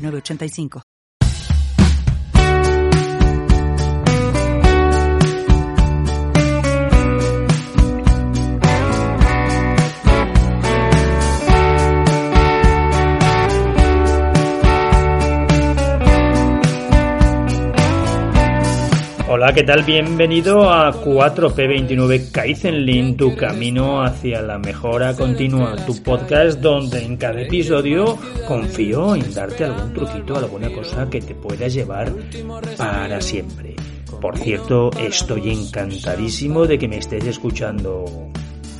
85 Hola, ¿qué tal? Bienvenido a 4P29 Kaizenlin, tu camino hacia la mejora continua, tu podcast donde en cada episodio confío en darte algún truquito, alguna cosa que te pueda llevar para siempre. Por cierto, estoy encantadísimo de que me estés escuchando.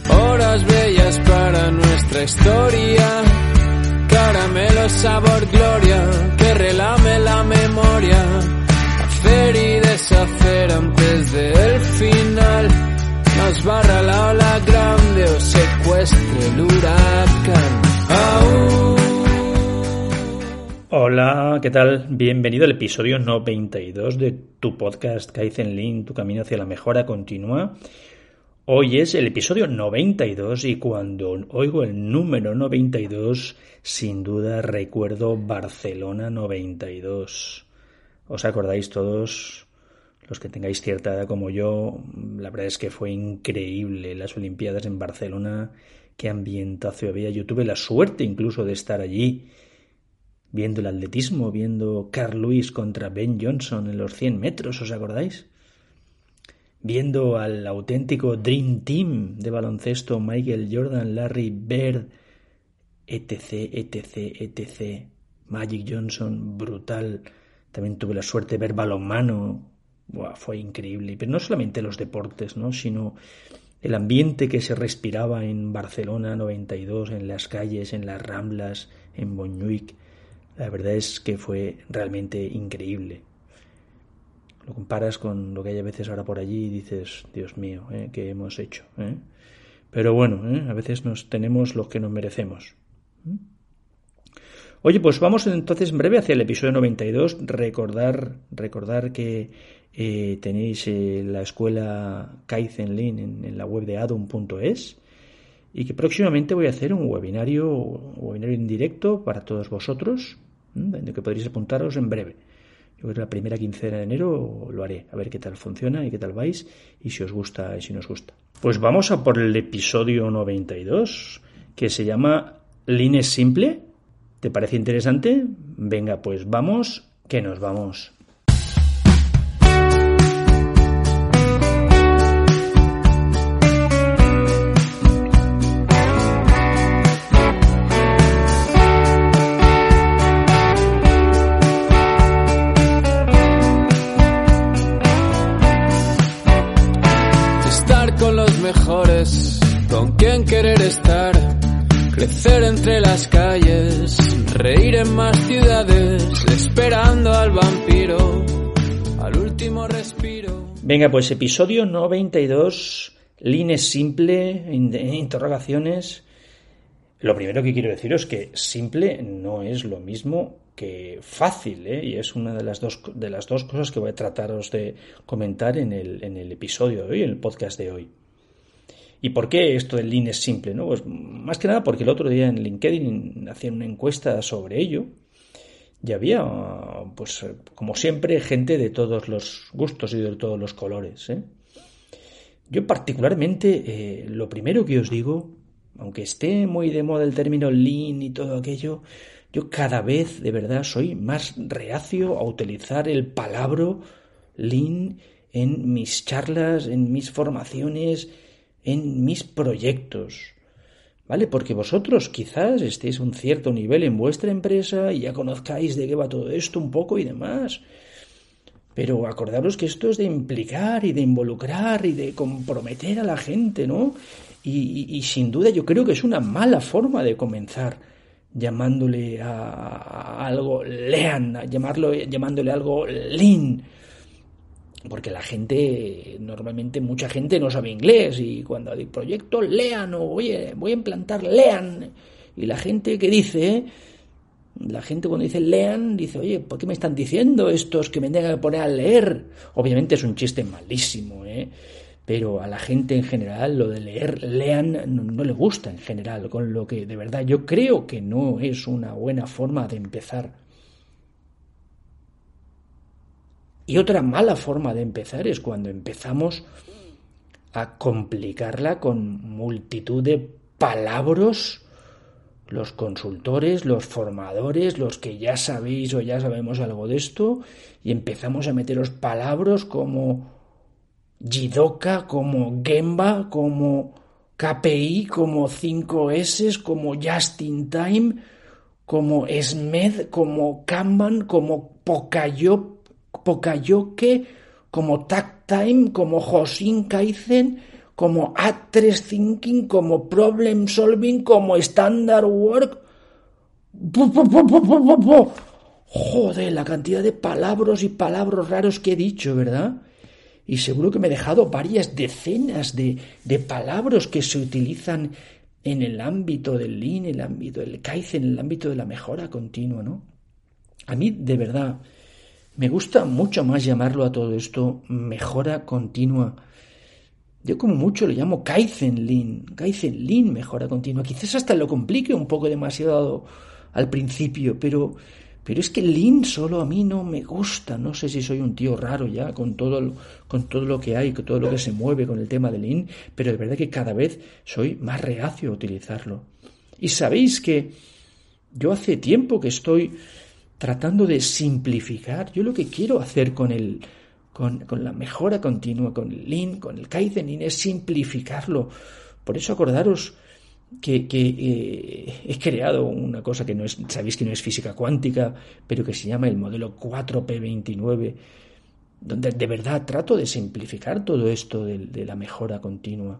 Horas bellas para nuestra historia, caramelo sabor gloria, que relame la memoria hacer antes del final. Nos barra la ola grande o secuestre el huracán. Hola, ¿qué tal? Bienvenido al episodio 92 de tu podcast Kaizen Lean, tu camino hacia la mejora continua. Hoy es el episodio 92 y cuando oigo el número 92, sin duda recuerdo Barcelona 92. ¿Os acordáis todos, los que tengáis cierta edad como yo? La verdad es que fue increíble las Olimpiadas en Barcelona. Qué ambientazo había. Yo tuve la suerte incluso de estar allí viendo el atletismo, viendo Carl Lewis contra Ben Johnson en los 100 metros, ¿os acordáis? Viendo al auténtico Dream Team de baloncesto Michael Jordan, Larry Bird, etc., etc., etc. Magic Johnson, brutal. También tuve la suerte de ver balonmano. Fue increíble. Pero no solamente los deportes, ¿no? sino el ambiente que se respiraba en Barcelona 92, en las calles, en las Ramblas, en Montjuic. La verdad es que fue realmente increíble. Lo comparas con lo que hay a veces ahora por allí y dices, Dios mío, ¿eh? ¿qué hemos hecho? Eh? Pero bueno, ¿eh? a veces nos tenemos lo que nos merecemos. Oye, pues vamos entonces en breve hacia el episodio 92. Recordar, recordar que eh, tenéis eh, la escuela Kaizen Lean en, la web de adum.es y que próximamente voy a hacer un webinario, un webinario en directo para todos vosotros, en que podréis apuntaros en breve. Yo creo que la primera quincena de enero lo haré, a ver qué tal funciona y qué tal vais y si os gusta y si nos gusta. Pues vamos a por el episodio 92 que se llama Lean es simple ¿Te parece interesante? Venga, pues vamos, que nos vamos. Las calles, reír en más ciudades, esperando al vampiro, al último respiro. Venga, pues episodio 92, líneas simple, interrogaciones. Lo primero que quiero deciros es que simple no es lo mismo que fácil, ¿eh? y es una de las, dos, de las dos cosas que voy a trataros de comentar en el, en el episodio de hoy, en el podcast de hoy. ¿Y por qué esto del Lean es simple? ¿no? Pues más que nada porque el otro día en LinkedIn hacían una encuesta sobre ello y había, pues como siempre, gente de todos los gustos y de todos los colores. ¿eh? Yo particularmente, eh, lo primero que os digo, aunque esté muy de moda el término Lean y todo aquello, yo cada vez de verdad soy más reacio a utilizar el palabra Lean en mis charlas, en mis formaciones, en mis proyectos. ¿Vale? Porque vosotros quizás estéis a un cierto nivel en vuestra empresa y ya conozcáis de qué va todo esto un poco y demás. Pero acordaros que esto es de implicar y de involucrar y de comprometer a la gente, ¿no? Y, sin duda yo creo que es una mala forma de comenzar llamándole a, algo lean, llamarlo, llamándole algo lean, porque la gente, normalmente mucha gente no sabe inglés y cuando hay proyecto lean o oye, voy a implantar lean y la gente que dice, la gente cuando dice lean dice, oye, ¿por qué me están diciendo estos que me tengan que poner a leer? Obviamente es un chiste malísimo, ¿eh? pero a la gente en general lo de leer, lean, no, le gusta en general, con lo que de verdad yo creo que no es una buena forma de empezar. Y otra mala forma de empezar es cuando empezamos a complicarla con multitud de palabras, los consultores, los formadores, los que ya sabéis o ya sabemos algo de esto, y empezamos a meteros palabras como Jidoka, como Gemba, como KPI, como 5S, como Just in Time, como SMED, como Kanban, como Pokayo, Pokayoke, como Tag Time, como Hosin Kaizen, como A3 Thinking, como Problem Solving, como Standard Work. Joder, la cantidad de palabras y palabras raros que he dicho, ¿verdad? y seguro que me he dejado varias decenas de, de palabras que se utilizan en el ámbito del Lean, en el ámbito del Kaizen, en el ámbito de la mejora continua, ¿no? A mí, de verdad, me gusta mucho más llamarlo a todo esto mejora continua. Yo como mucho le llamo Kaizen Lean, Kaizen Lean, mejora continua. Quizás hasta lo complique un poco demasiado al principio, pero pero es que Lean solo a mí no me gusta. No sé si soy un tío raro ya con todo, con todo lo que hay, con todo lo que se mueve con el tema del Lean, pero de verdad que cada vez soy más reacio a utilizarlo. Y sabéis que yo hace tiempo que estoy tratando de simplificar. Yo lo que quiero hacer con el, con, con, la mejora continua, con el Lean, con el Kaizen Lean, es simplificarlo. Por eso acordaros que, eh, he creado una cosa que no es, sabéis que no es física cuántica, pero que se llama el modelo 4P29, donde de verdad trato de simplificar todo esto de la mejora continua.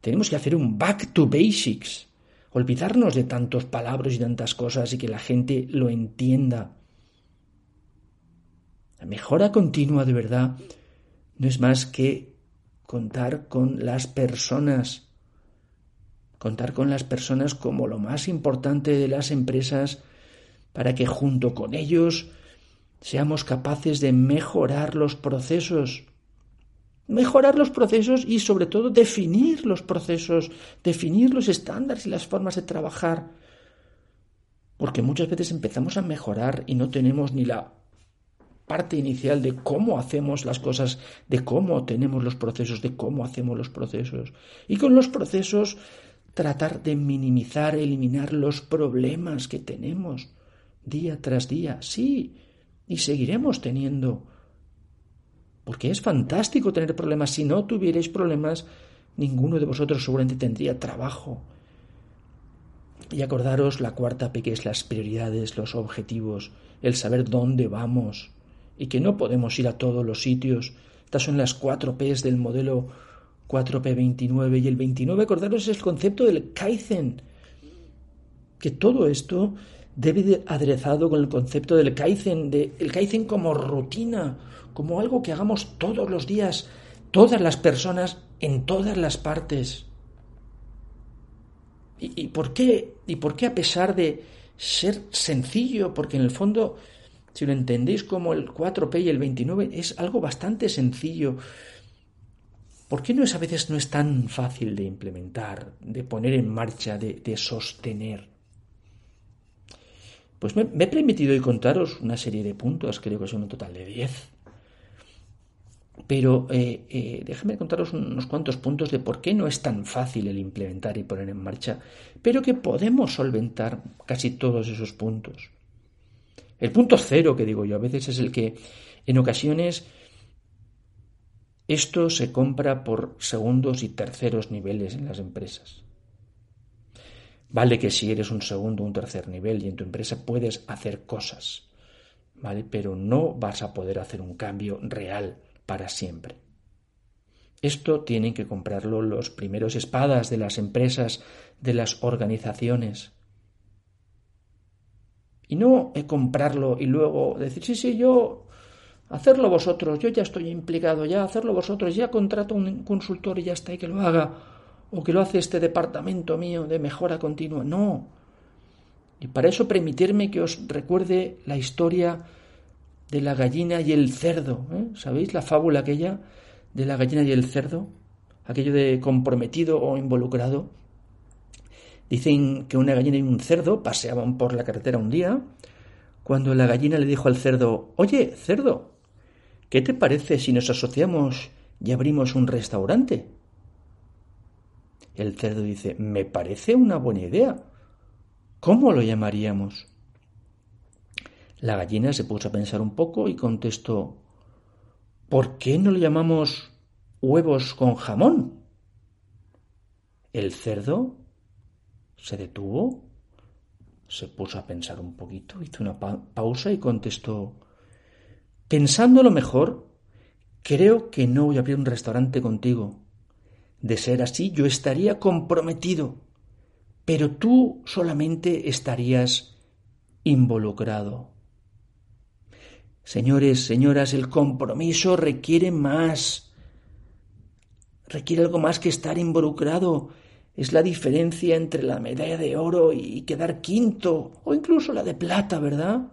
Tenemos que hacer un back to basics, olvidarnos de tantos palabras y tantas cosas y que la gente lo entienda. La mejora continua de verdad no es más que contar con las personas contar con las personas como lo más importante de las empresas para que junto con ellos seamos capaces de mejorar los procesos. Mejorar los procesos y sobre todo definir los procesos, definir los estándares y las formas de trabajar. Porque muchas veces empezamos a mejorar y no tenemos ni la parte inicial de cómo hacemos las cosas, de cómo tenemos los procesos, de cómo hacemos los procesos. Y con los procesos tratar de minimizar, eliminar los problemas que tenemos día tras día. Sí, y seguiremos teniendo. Porque es fantástico tener problemas. Si no tuvierais problemas, ninguno de vosotros seguramente tendría trabajo. Y acordaros la cuarta P que es las prioridades, los objetivos, el saber dónde vamos y que no podemos ir a todos los sitios. Estas son las cuatro Ps del modelo 4P29 y el 29, acordaros, es el concepto del Kaizen. Que todo esto debe de aderezado con el concepto del Kaizen, de el Kaizen como rutina, como algo que hagamos todos los días, todas las personas, en todas las partes. ¿Y, por qué? ¿Y por qué a pesar de ser sencillo? Porque en el fondo, si lo entendéis como el 4P y el 29, es algo bastante sencillo. ¿Por qué no es a veces no es tan fácil de implementar, de poner en marcha, de, sostener? Pues me, he permitido hoy contaros una serie de puntos, creo que son un total de 10. Pero eh, eh, déjame contaros unos cuantos puntos de por qué no es tan fácil el implementar y poner en marcha, pero que podemos solventar casi todos esos puntos. El punto cero que digo yo a veces es el que en ocasiones esto se compra por segundos y terceros niveles en las empresas. Vale que si eres un segundo un tercer nivel y en tu empresa puedes hacer cosas, ¿vale? Pero no vas a poder hacer un cambio real para siempre. Esto tienen que comprarlo los primeros espadas de las empresas, de las organizaciones. Y no comprarlo y luego decir, sí, sí, yo, hacerlo vosotros, yo ya estoy implicado, ya hacerlo vosotros, ya contrato un consultor y ya está, y que lo haga, o que lo hace este departamento mío de mejora continua. No. Y para eso permitirme que os recuerde la historia de la gallina y el cerdo. ¿eh? ¿Sabéis la fábula aquella de la gallina y el cerdo? Aquello de comprometido o involucrado. Dicen que una gallina y un cerdo paseaban por la carretera un día, cuando la gallina le dijo al cerdo, Oye, cerdo, ¿qué te parece si nos asociamos y abrimos un restaurante? El cerdo dice, Me parece una buena idea. ¿Cómo lo llamaríamos? La gallina se puso a pensar un poco y contestó ¿Por qué no lo llamamos huevos con jamón? El cerdo se detuvo, se puso a pensar un poquito, hizo una pausa y contestó Pensando lo mejor, creo que no voy a abrir un restaurante contigo. De ser así, yo estaría comprometido, pero tú solamente estarías involucrado. Señores, señoras, el compromiso requiere más. Requiere algo más que estar involucrado. Es la diferencia entre la medalla de oro y quedar quinto, o incluso la de plata, ¿verdad?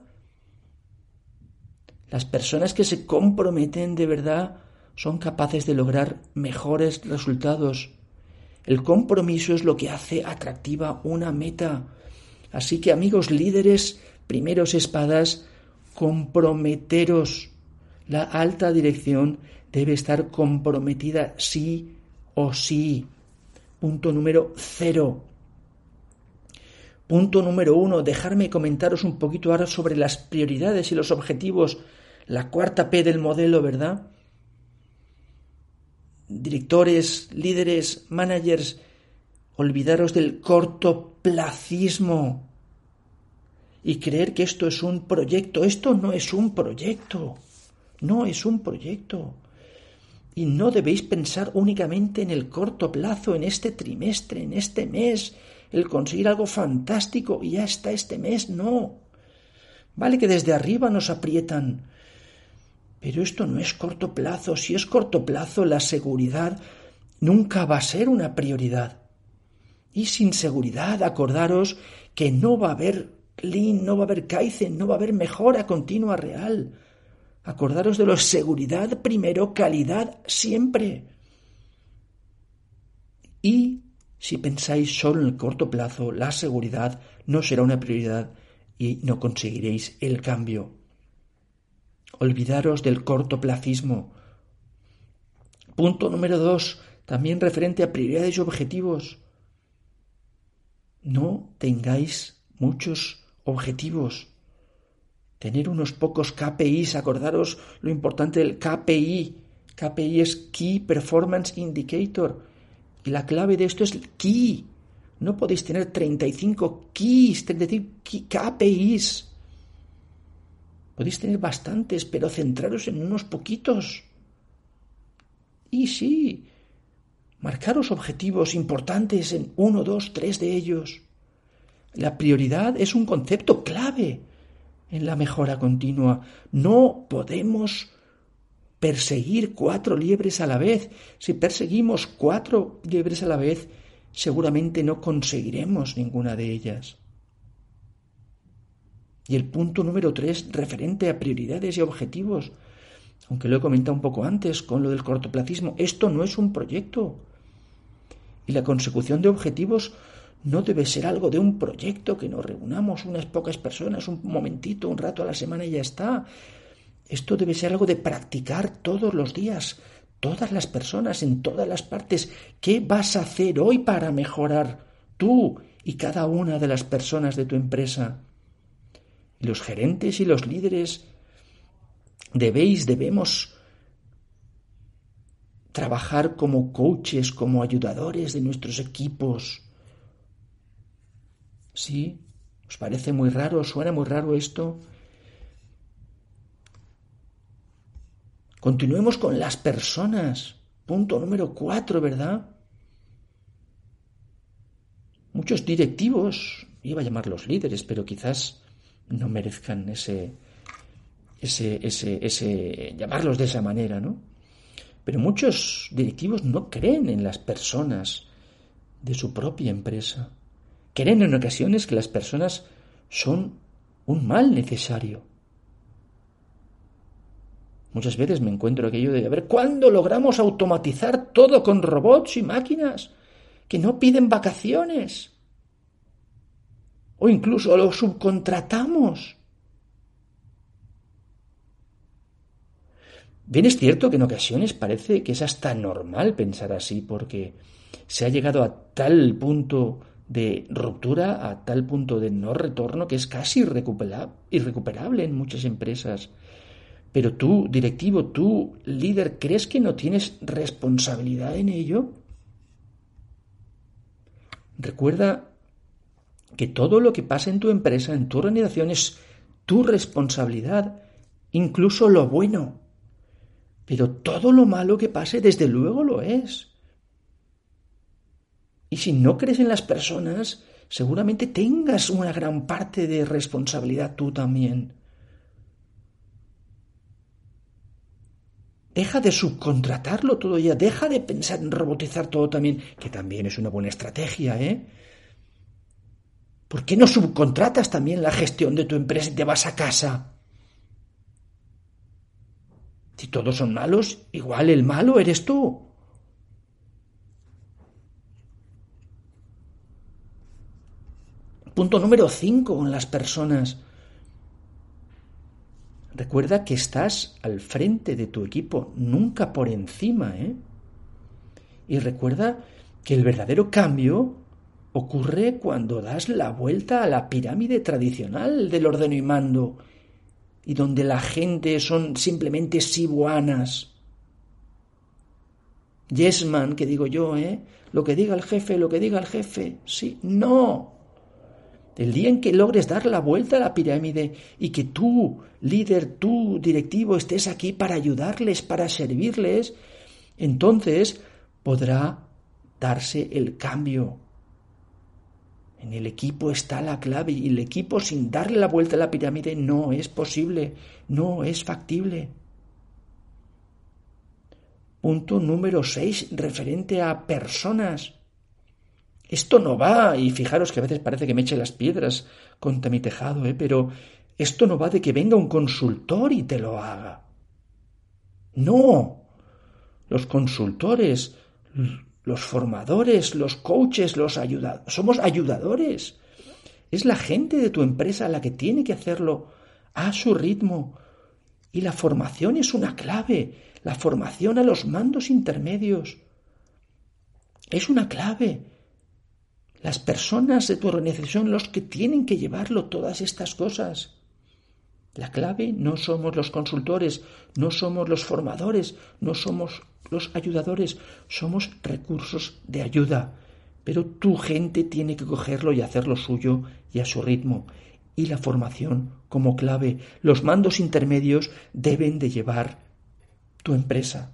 Las personas que se comprometen de verdad son capaces de lograr mejores resultados. El compromiso es lo que hace atractiva una meta. Así que amigos líderes, primeros espadas, comprometeros. La alta dirección debe estar comprometida sí o sí. Punto número cero. Punto número uno, dejarme comentaros un poquito ahora sobre las prioridades y los objetivos, la cuarta P del modelo, ¿verdad? Directores, líderes, managers, olvidaros del cortoplacismo y creer que esto es un proyecto. Esto no es un proyecto. No es un proyecto. Y no debéis pensar únicamente en el corto plazo, en este trimestre, en este mes, el conseguir algo fantástico y ya está este mes. No. Vale que desde arriba nos aprietan. Pero esto no es corto plazo. Si es corto plazo, la seguridad nunca va a ser una prioridad. Y sin seguridad, acordaros que no va a haber Lean, no va a haber Kaizen, no va a haber mejora continua real. Acordaros de lo seguridad primero, calidad siempre. Y si pensáis solo en el corto plazo, la seguridad no será una prioridad y no conseguiréis el cambio. Olvidaros del cortoplacismo. Punto número dos, también referente a prioridades y objetivos. No tengáis muchos objetivos. Tener unos pocos KPIs, acordaros lo importante del KPI. KPI es Key Performance Indicator. Y la clave de esto es Key. No podéis tener 35 keys, es decir, KPIs. Podéis tener bastantes, pero centraros en unos poquitos. Y sí, marcaros objetivos importantes en uno, dos, tres de ellos. La prioridad es un concepto clave en la mejora continua. No podemos perseguir cuatro liebres a la vez. Si perseguimos cuatro liebres a la vez, seguramente no conseguiremos ninguna de ellas. Y el punto número tres, referente a prioridades y objetivos, aunque lo he comentado un poco antes con lo del cortoplacismo, esto no es un proyecto. Y la consecución de objetivos no debe ser algo de un proyecto que nos reunamos unas pocas personas, un momentito, un rato a la semana y ya está. Esto debe ser algo de practicar todos los días, todas las personas, en todas las partes. ¿Qué vas a hacer hoy para mejorar tú y cada una de las personas de tu empresa? Los gerentes y los líderes debéis, debemos trabajar como coaches, como ayudadores de nuestros equipos, ¿Sí? ¿Os parece muy raro? ¿Suena muy raro esto? Continuemos con las personas. Punto número cuatro, ¿verdad? Muchos directivos, iba a llamarlos líderes, pero quizás no merezcan ese, ese, ese, ese, llamarlos de esa manera, ¿no? Pero muchos directivos no creen en las personas de su propia empresa. Creen en ocasiones que las personas son un mal necesario. Muchas veces me encuentro aquello de, a ver, ¿cuándo logramos automatizar todo con robots y máquinas que no piden vacaciones? O incluso lo subcontratamos. Bien es cierto que en ocasiones parece que es hasta normal pensar así, porque se ha llegado a tal punto de ruptura, a tal punto de no retorno, que es casi irrecuperable en muchas empresas. Pero tú, directivo, tú, líder, ¿crees que no tienes responsabilidad en ello? Recuerda que todo lo que pasa en tu empresa, en tu organización, es tu responsabilidad, incluso lo bueno. Pero todo lo malo que pase, desde luego lo es. Y si no crees en las personas, seguramente tengas una gran parte de responsabilidad tú también. Deja de subcontratarlo todo ya, deja de pensar en robotizar todo también, que también es una buena estrategia, ¿eh? ¿Por qué no subcontratas también la gestión de tu empresa y te vas a casa? Si todos son malos, igual el malo eres tú. Punto número 5 con las personas. Recuerda que estás al frente de tu equipo, nunca por encima, ¿eh? Y recuerda que el verdadero cambio ocurre cuando das la vuelta a la pirámide tradicional del ordeno y mando y donde la gente son simplemente sibuanas. Yesman, que digo yo, ¿eh? Lo que diga el jefe, lo que diga el jefe. Sí, no. El día en que logres dar la vuelta a la pirámide y que tú, líder, tú, directivo, estés aquí para ayudarles, para servirles, entonces podrá darse el cambio en el equipo está la clave y el equipo sin darle la vuelta a la pirámide no es posible, no es factible. Punto número 6, referente a personas. Esto no va, y fijaros que a veces parece que me eche las piedras contra mi tejado, ¿eh? pero esto no va de que venga un consultor y te lo haga. No. Los consultores, los formadores, los coaches, los ayudadores, somos ayudadores. Es la gente de tu empresa la que tiene que hacerlo a su ritmo. Y la formación es una clave, la formación a los mandos intermedios. Es una clave. Las personas de tu organización los que tienen que llevarlo todas estas cosas. La clave no somos los consultores, no somos los formadores, no somos los ayudadores, somos recursos de ayuda. Pero tu gente tiene que cogerlo y hacerlo suyo y a su ritmo. Y la formación como clave. Los mandos intermedios deben de llevar tu empresa.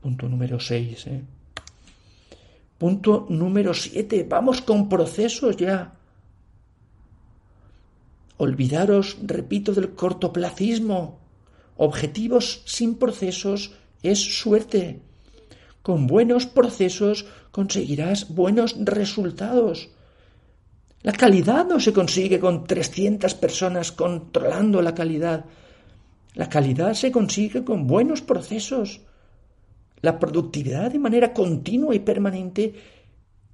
Punto número 6. ¿eh? Punto número 7. Vamos con procesos ya. Olvidaros, repito, del cortoplacismo. Objetivos sin procesos es suerte. Con buenos procesos conseguirás buenos resultados. La calidad no se consigue con 300 personas controlando la calidad. La calidad se consigue con buenos procesos. La productividad de manera continua y permanente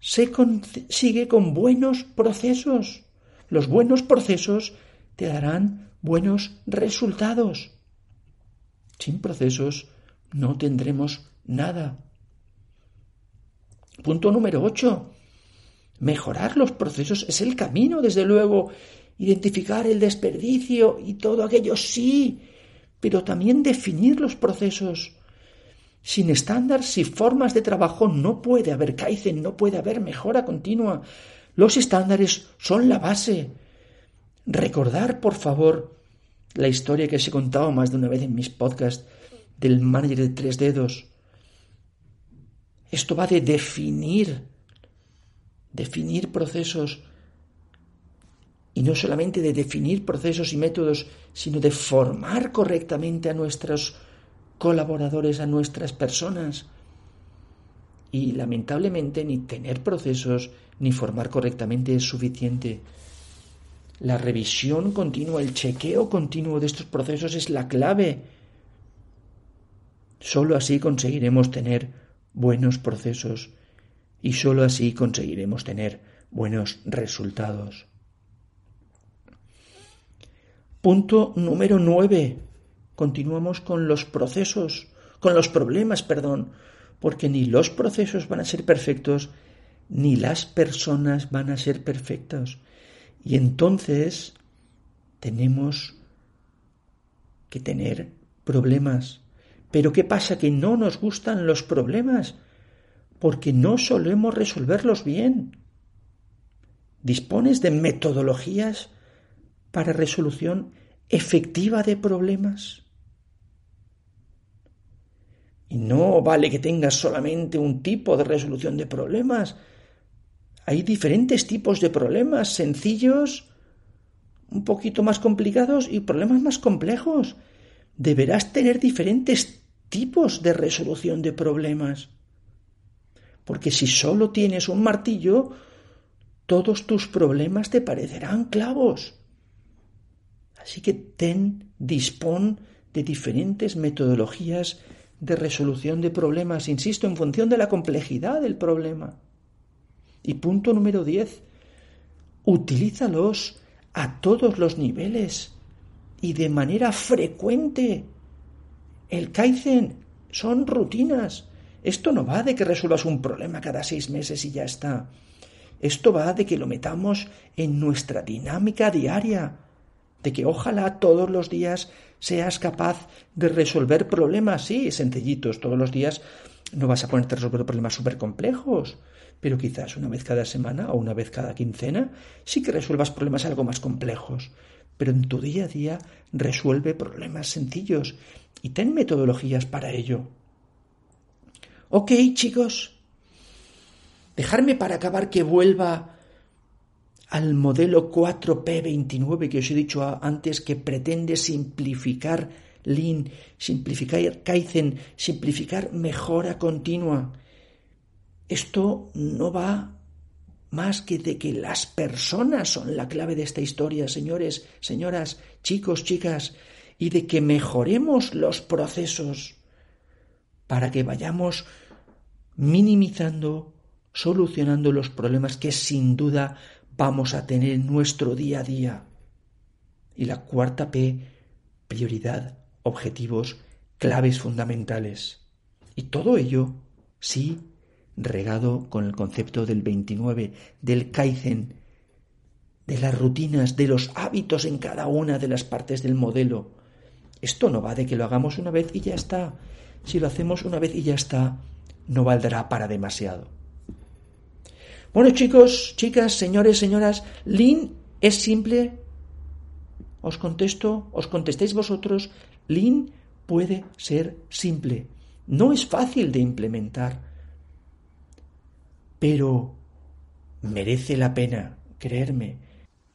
se consigue con buenos procesos. Los buenos procesos te darán buenos resultados. Sin procesos no tendremos nada. Punto número 8. Mejorar los procesos es el camino, desde luego. Identificar el desperdicio y todo aquello, sí, pero también definir los procesos. Sin estándares y formas de trabajo no puede haber Kaizen, no puede haber mejora continua. Los estándares son la base. Recordar, por favor, la historia que os he contado más de una vez en mis podcasts del manager de tres dedos. Esto va de definir, definir procesos. y no solamente de definir procesos y métodos, sino de formar correctamente a nuestros colaboradores, a nuestras personas. Y lamentablemente ni tener procesos ni formar correctamente es suficiente. La revisión continua, el chequeo continuo de estos procesos es la clave. Solo así conseguiremos tener buenos procesos y solo así conseguiremos tener buenos resultados. Punto número nueve. Continuamos con los procesos, con los problemas, perdón, porque ni los procesos van a ser perfectos, ni las personas van a ser perfectas. Y entonces tenemos que tener problemas. Pero ¿qué pasa? Que no nos gustan los problemas porque no solemos resolverlos bien. ¿Dispones de metodologías para resolución efectiva de problemas. Y no vale que tengas solamente un tipo de resolución de problemas. Hay diferentes tipos de problemas, sencillos, un poquito más complicados y problemas más complejos. Deberás tener diferentes tipos de resolución de problemas. Porque si solo tienes un martillo, todos tus problemas te parecerán clavos. Así que ten, dispón de diferentes metodologías de resolución de problemas, insisto, en función de la complejidad del problema. Y punto número 10, utilízalos a todos los niveles y de manera frecuente. El Kaizen son rutinas. Esto no va de que resuelvas un problema cada seis meses y ya está. Esto va de que lo metamos en nuestra dinámica diaria, de que ojalá todos los días seas capaz de resolver problemas, sí, sencillitos, todos los días no vas a ponerte a resolver problemas súper complejos, pero quizás una vez cada semana o una vez cada quincena sí que resuelvas problemas algo más complejos, pero en tu día a día resuelve problemas sencillos y ten metodologías para ello. Ok, chicos, dejarme para acabar que vuelva al modelo 4P29 que os he dicho antes que pretende simplificar Lean, simplificar Kaizen, simplificar mejora continua. Esto no va más que de que las personas son la clave de esta historia, señores, señoras, chicos, chicas, y de que mejoremos los procesos para que vayamos minimizando, solucionando los problemas que sin duda vamos a tener en nuestro día a día. Y la cuarta P, prioridad, objetivos, claves fundamentales. Y todo ello, sí, regado con el concepto del 29, del Kaizen, de las rutinas, de los hábitos en cada una de las partes del modelo. Esto no va de que lo hagamos una vez y ya está. Si lo hacemos una vez y ya está, no valdrá para demasiado. Bueno, chicos, chicas, señores, señoras, Lean es simple. Os contesto, os contestéis vosotros. Lean puede ser simple. No es fácil de implementar, pero merece la pena, creerme.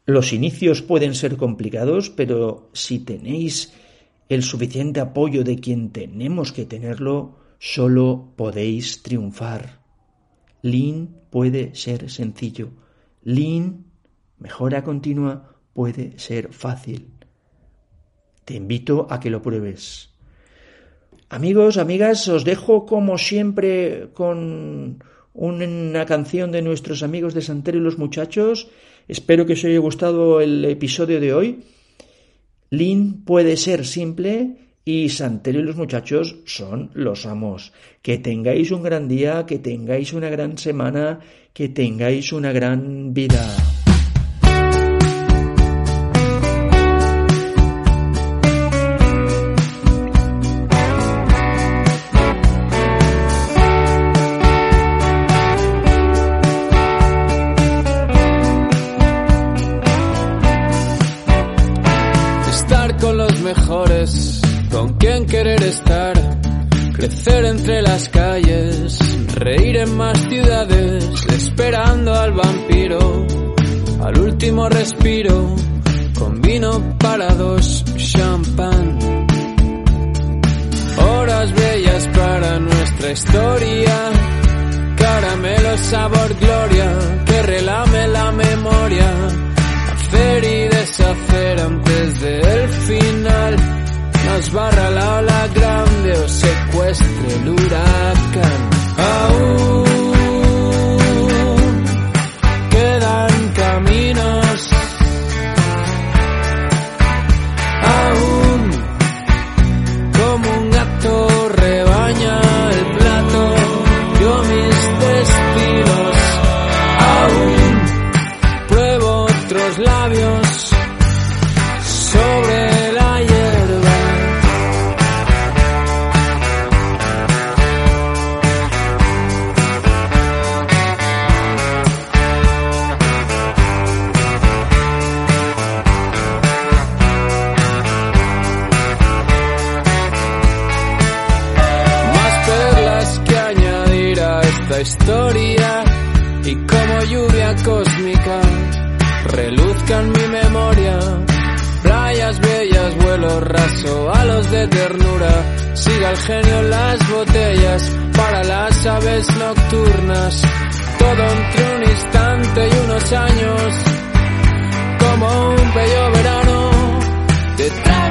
Los inicios pueden ser complicados, pero si tenéis el suficiente apoyo de quien tenemos que tenerlo, solo podéis triunfar. Lean puede ser sencillo. Lean, mejora continua, puede ser fácil. Te invito a que lo pruebes. Amigos, amigas, os dejo como siempre con una canción de nuestros amigos de Santero y los muchachos. Espero que os haya gustado el episodio de hoy. Lean puede ser simple y Santero y los muchachos son los amos. Que tengáis un gran día, que tengáis una gran semana, que tengáis una gran vida. Con vino para cósmica reluzcan mi memoria. Playas bellas, vuelo raso, halos de ternura, siga el genio en las botellas para las aves nocturnas. Todo entre un instante y unos años, como un bello verano, detrás